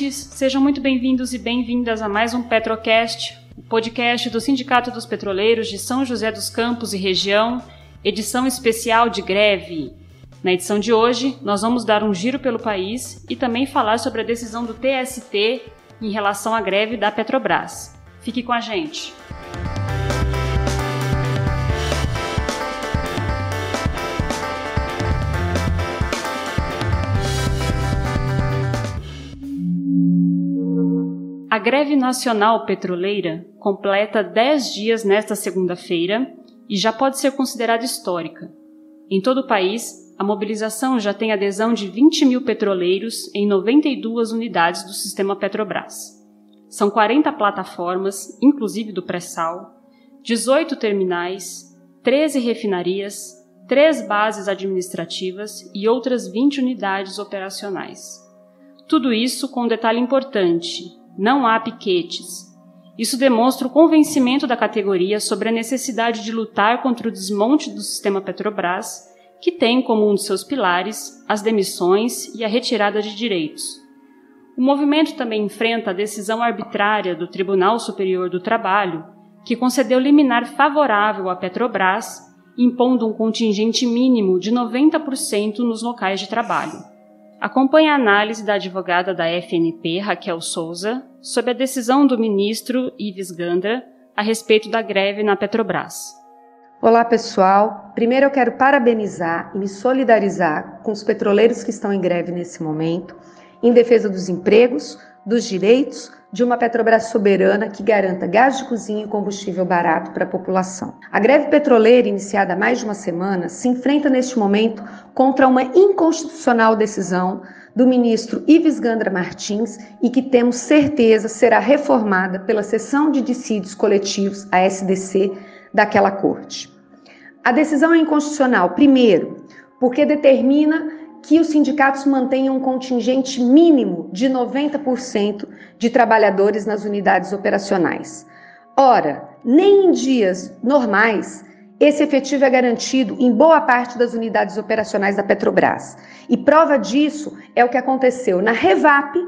ouvintes, sejam muito bem-vindos e bem-vindas a mais um Petrocast, o podcast do Sindicato dos Petroleiros de São José dos Campos e região, edição especial de greve. Na edição de hoje, nós vamos dar um giro pelo país e também falar sobre a decisão do TST em relação à greve da Petrobras. Fique com a gente. A greve nacional petroleira completa 10 dias nesta segunda-feira e já pode ser considerada histórica. Em todo o país, a mobilização já tem adesão de 20 mil petroleiros em 92 unidades do sistema Petrobras. São 40 plataformas, inclusive do pré-sal, 18 terminais, 13 refinarias, 3 bases administrativas e outras 20 unidades operacionais. Tudo isso com um detalhe importante: não há piquetes. Isso demonstra o convencimento da categoria sobre a necessidade de lutar contra o desmonte do sistema Petrobras, que tem como um de seus pilares as demissões e a retirada de direitos. O movimento também enfrenta a decisão arbitrária do Tribunal Superior do Trabalho, que concedeu liminar favorável à Petrobras, impondo um contingente mínimo de 90% nos locais de trabalho. Acompanhe a análise da advogada da FNP, Raquel Souza, sobre a decisão do ministro Ives Gandra a respeito da greve na Petrobras. Olá, pessoal. Primeiro eu quero parabenizar e me solidarizar com os petroleiros que estão em greve nesse momento, em defesa dos empregos, dos direitos de uma Petrobras soberana que garanta gás de cozinha e combustível barato para a população. A greve petroleira, iniciada há mais de uma semana, se enfrenta neste momento contra uma inconstitucional decisão do ministro Ives Gandra Martins e que temos certeza será reformada pela Seção de Dissídios Coletivos, a SDC, daquela corte. A decisão é inconstitucional, primeiro, porque determina que os sindicatos mantenham um contingente mínimo de 90% de trabalhadores nas unidades operacionais. Ora, nem em dias normais esse efetivo é garantido em boa parte das unidades operacionais da Petrobras. E prova disso é o que aconteceu na Revap,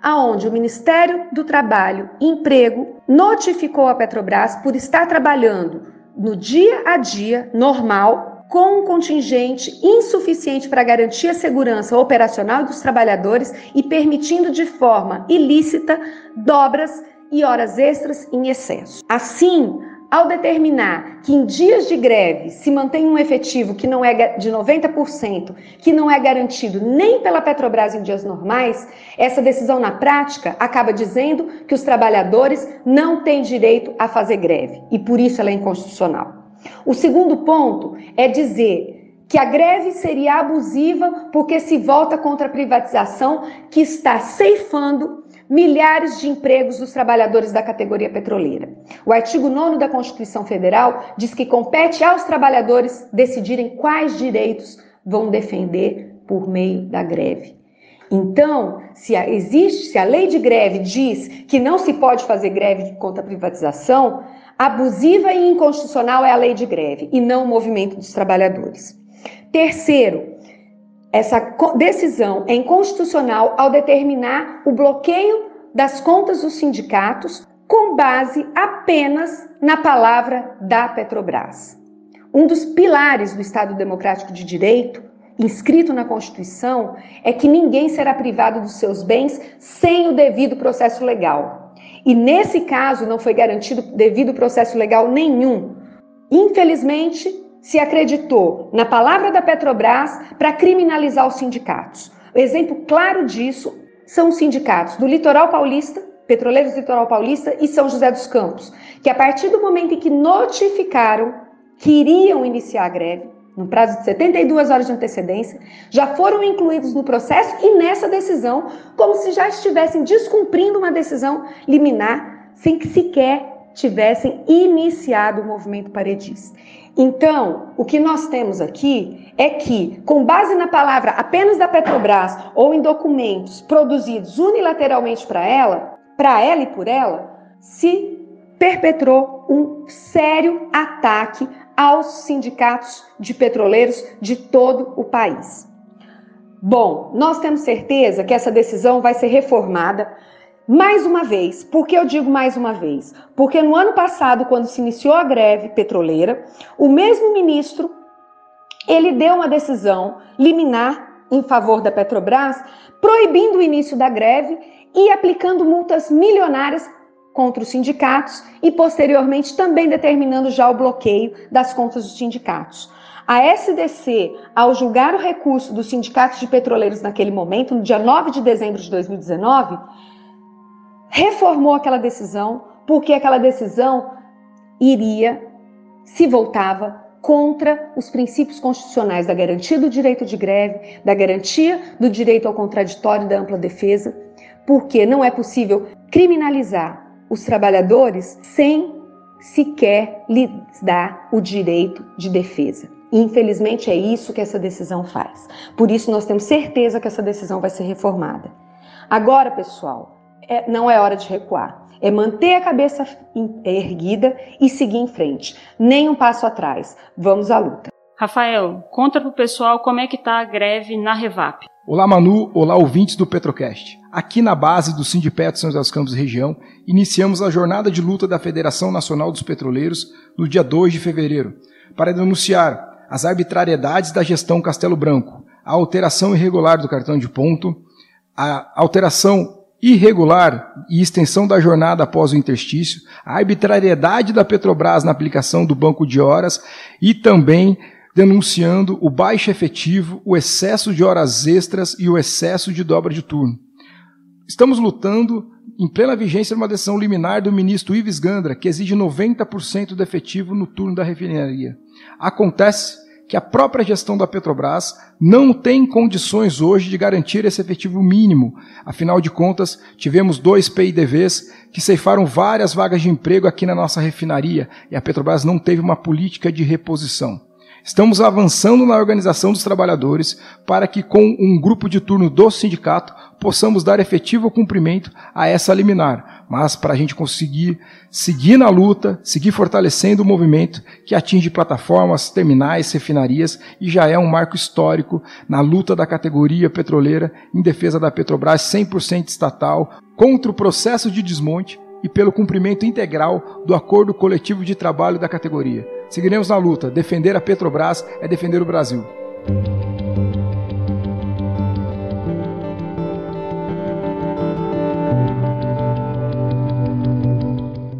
aonde o Ministério do Trabalho e Emprego notificou a Petrobras por estar trabalhando no dia a dia normal com um contingente insuficiente para garantir a segurança operacional dos trabalhadores e permitindo de forma ilícita dobras e horas extras em excesso. Assim, ao determinar que em dias de greve se mantém um efetivo que não é de 90%, que não é garantido nem pela Petrobras em dias normais, essa decisão na prática acaba dizendo que os trabalhadores não têm direito a fazer greve e por isso ela é inconstitucional. O segundo ponto é dizer que a greve seria abusiva porque se volta contra a privatização que está ceifando milhares de empregos dos trabalhadores da categoria petroleira. O artigo 9 da Constituição Federal diz que compete aos trabalhadores decidirem quais direitos vão defender por meio da greve. Então, se a, existe, se a lei de greve diz que não se pode fazer greve contra a privatização, Abusiva e inconstitucional é a lei de greve e não o movimento dos trabalhadores. Terceiro, essa decisão é inconstitucional ao determinar o bloqueio das contas dos sindicatos com base apenas na palavra da Petrobras. Um dos pilares do Estado Democrático de Direito, inscrito na Constituição, é que ninguém será privado dos seus bens sem o devido processo legal. E nesse caso não foi garantido devido processo legal nenhum. Infelizmente, se acreditou na palavra da Petrobras para criminalizar os sindicatos. O exemplo claro disso são os sindicatos do Litoral Paulista, Petroleiros do Litoral Paulista e São José dos Campos, que a partir do momento em que notificaram que iriam iniciar a greve, no prazo de 72 horas de antecedência, já foram incluídos no processo e nessa decisão, como se já estivessem descumprindo uma decisão liminar, sem que sequer tivessem iniciado o movimento paredista. Então, o que nós temos aqui é que, com base na palavra apenas da Petrobras ou em documentos produzidos unilateralmente para ela, para ela e por ela, se perpetrou um sério ataque aos sindicatos de petroleiros de todo o país. Bom, nós temos certeza que essa decisão vai ser reformada mais uma vez. Por que eu digo mais uma vez? Porque no ano passado, quando se iniciou a greve petroleira, o mesmo ministro ele deu uma decisão liminar em favor da Petrobras, proibindo o início da greve e aplicando multas milionárias contra os sindicatos e posteriormente também determinando já o bloqueio das contas dos sindicatos. A SDC, ao julgar o recurso dos sindicatos de petroleiros naquele momento, no dia 9 de dezembro de 2019, reformou aquela decisão, porque aquela decisão iria, se voltava contra os princípios constitucionais da garantia do direito de greve, da garantia do direito ao contraditório e da ampla defesa, porque não é possível criminalizar os trabalhadores sem sequer lhes dar o direito de defesa. Infelizmente é isso que essa decisão faz. Por isso nós temos certeza que essa decisão vai ser reformada. Agora, pessoal, é, não é hora de recuar. É manter a cabeça erguida e seguir em frente. Nem um passo atrás. Vamos à luta. Rafael, conta para o pessoal como é que está a greve na Revap. Olá Manu, olá ouvintes do Petrocast. Aqui na base do Sindipeto São José dos Campos região, iniciamos a jornada de luta da Federação Nacional dos Petroleiros no dia 2 de fevereiro, para denunciar as arbitrariedades da gestão Castelo Branco, a alteração irregular do cartão de ponto, a alteração irregular e extensão da jornada após o interstício, a arbitrariedade da Petrobras na aplicação do banco de horas e também denunciando o baixo efetivo, o excesso de horas extras e o excesso de dobra de turno. Estamos lutando em plena vigência de uma decisão liminar do ministro Ives Gandra, que exige 90% do efetivo no turno da refinaria. Acontece que a própria gestão da Petrobras não tem condições hoje de garantir esse efetivo mínimo. Afinal de contas, tivemos dois PIDVs que ceifaram várias vagas de emprego aqui na nossa refinaria e a Petrobras não teve uma política de reposição. Estamos avançando na organização dos trabalhadores para que, com um grupo de turno do sindicato, possamos dar efetivo cumprimento a essa liminar. Mas para a gente conseguir seguir na luta, seguir fortalecendo o movimento que atinge plataformas, terminais, refinarias e já é um marco histórico na luta da categoria petroleira em defesa da Petrobras 100% estatal contra o processo de desmonte e pelo cumprimento integral do acordo coletivo de trabalho da categoria. Seguiremos na luta. Defender a Petrobras é defender o Brasil.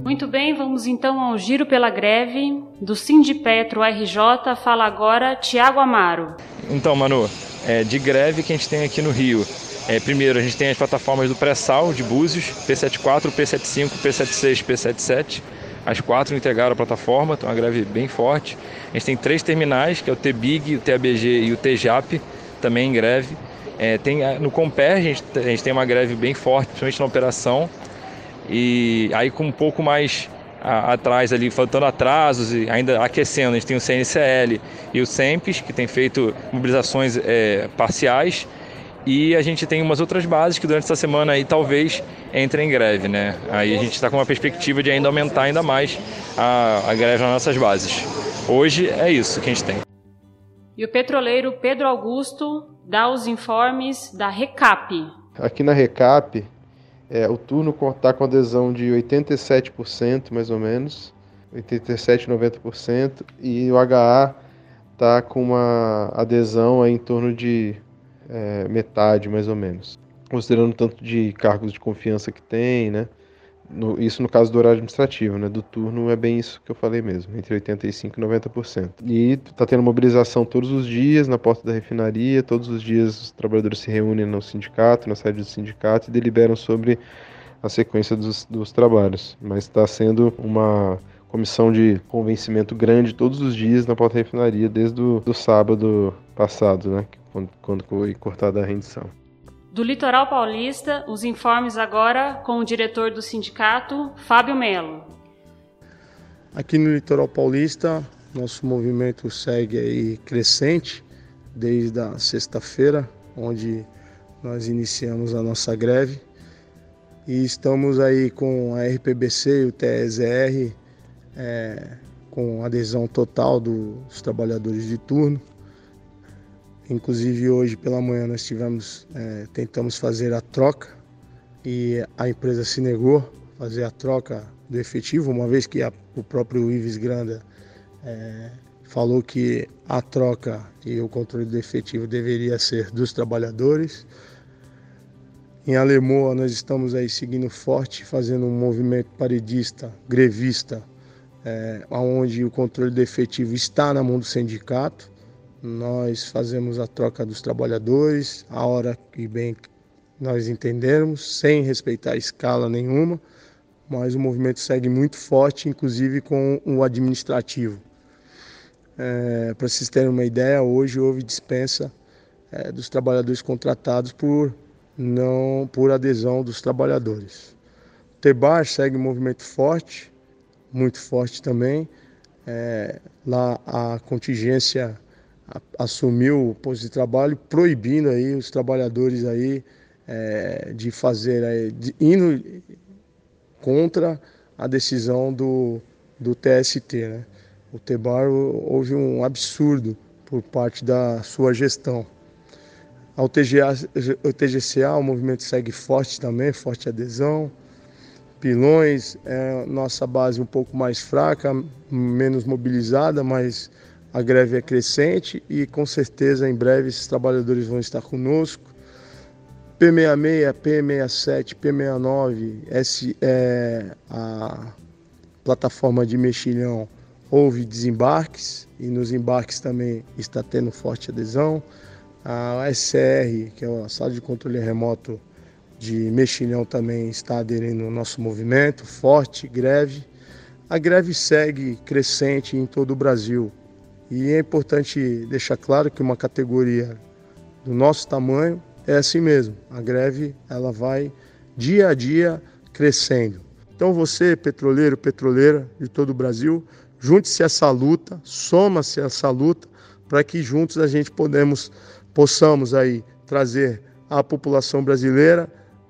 Muito bem, vamos então ao giro pela greve. Do Sindipetro RJ, fala agora Tiago Amaro. Então, Manu, é de greve que a gente tem aqui no Rio. É, primeiro, a gente tem as plataformas do pré-sal de Búzios, P74, P75, P76, P77. As quatro integraram a plataforma, então é uma greve bem forte. A gente tem três terminais, que é o TBIG, o TABG e o TJAP, também em greve. É, tem, no Comper a gente, a gente tem uma greve bem forte, principalmente na operação. E aí com um pouco mais a, atrás ali, faltando atrasos e ainda aquecendo, a gente tem o CNCL e o SEMPES, que tem feito mobilizações é, parciais e a gente tem umas outras bases que durante essa semana aí talvez entrem em greve, né? Aí a gente está com uma perspectiva de ainda aumentar ainda mais a, a greve nas nossas bases. Hoje é isso que a gente tem. E o petroleiro Pedro Augusto dá os informes da Recap. Aqui na Recap, é, o turno está com adesão de 87% mais ou menos, 87, 90%, e o HA está com uma adesão em torno de é, metade mais ou menos. Considerando o tanto de cargos de confiança que tem, né? No, isso no caso do horário administrativo, né? Do turno é bem isso que eu falei mesmo, entre 85% e 90%. E está tendo mobilização todos os dias na porta da refinaria, todos os dias os trabalhadores se reúnem no sindicato, na sede do sindicato e deliberam sobre a sequência dos, dos trabalhos. Mas está sendo uma comissão de convencimento grande todos os dias na porta da refinaria, desde o do sábado passado, né? quando, quando foi cortada a rendição. Do litoral paulista, os informes agora com o diretor do sindicato, Fábio Melo. Aqui no litoral paulista, nosso movimento segue aí crescente desde a sexta-feira, onde nós iniciamos a nossa greve. E estamos aí com a RPBC e o TSR é, com adesão total dos trabalhadores de turno Inclusive hoje pela manhã nós tivemos, é, tentamos fazer a troca e a empresa se negou a fazer a troca do efetivo, uma vez que a, o próprio Ives Granda é, falou que a troca e o controle do efetivo deveria ser dos trabalhadores. Em Alemoa nós estamos aí seguindo forte, fazendo um movimento paredista, grevista, é, onde o controle do efetivo está na mão do sindicato. Nós fazemos a troca dos trabalhadores, a hora que bem nós entendermos, sem respeitar escala nenhuma, mas o movimento segue muito forte, inclusive com o administrativo. É, Para vocês terem uma ideia, hoje houve dispensa é, dos trabalhadores contratados por não por adesão dos trabalhadores. O Tebar segue um movimento forte, muito forte também. É, lá a contingência assumiu o posto de trabalho, proibindo aí os trabalhadores aí é, de fazer, aí, de, indo contra a decisão do, do TST. Né? O Tebar houve um absurdo por parte da sua gestão. Ao TGA, o TGCA, o movimento segue forte também, forte adesão. Pilões, é nossa base um pouco mais fraca, menos mobilizada, mas a greve é crescente e com certeza em breve esses trabalhadores vão estar conosco. P66, P67, P69, esse é a plataforma de mexilhão, houve desembarques e nos embarques também está tendo forte adesão. A SCR, que é a sala de controle remoto de mexilhão, também está aderindo ao nosso movimento, forte greve. A greve segue crescente em todo o Brasil e é importante deixar claro que uma categoria do nosso tamanho é assim mesmo. A greve ela vai dia a dia crescendo. Então você, petroleiro, petroleira de todo o Brasil, junte-se a essa luta, soma-se a essa luta para que juntos a gente podemos possamos aí trazer à população brasileira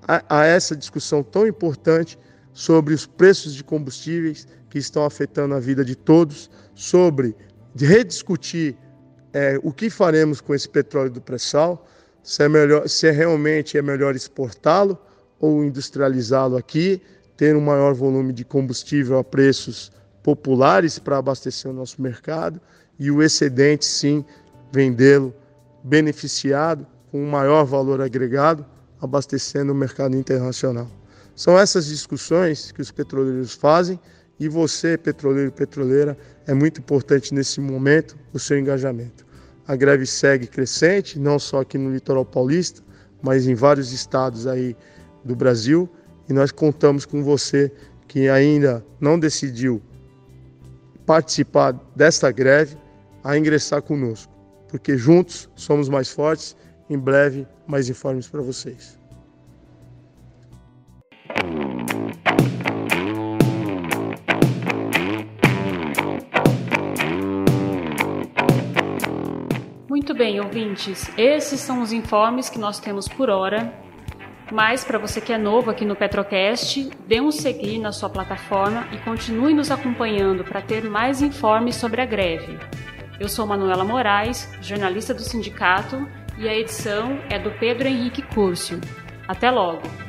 a, a essa discussão tão importante sobre os preços de combustíveis que estão afetando a vida de todos, sobre rediscutir é, o que faremos com esse petróleo do pré-sal, se, é melhor, se é realmente é melhor exportá-lo ou industrializá-lo aqui, ter um maior volume de combustível a preços populares para abastecer o nosso mercado e o excedente, sim, vendê-lo beneficiado com um maior valor agregado, abastecendo o mercado internacional. São essas discussões que os petroleiros fazem e você, petroleiro e petroleira, é muito importante nesse momento o seu engajamento. A greve segue crescente, não só aqui no litoral paulista, mas em vários estados aí do Brasil, e nós contamos com você que ainda não decidiu participar desta greve a ingressar conosco porque juntos somos mais fortes. Em breve, mais informes para vocês. Muito bem, ouvintes. Esses são os informes que nós temos por hora. Mas para você que é novo aqui no Petrocast, dê um seguir na sua plataforma e continue nos acompanhando para ter mais informes sobre a greve. Eu sou Manuela Moraes, jornalista do sindicato, e a edição é do Pedro Henrique Curcio. Até logo!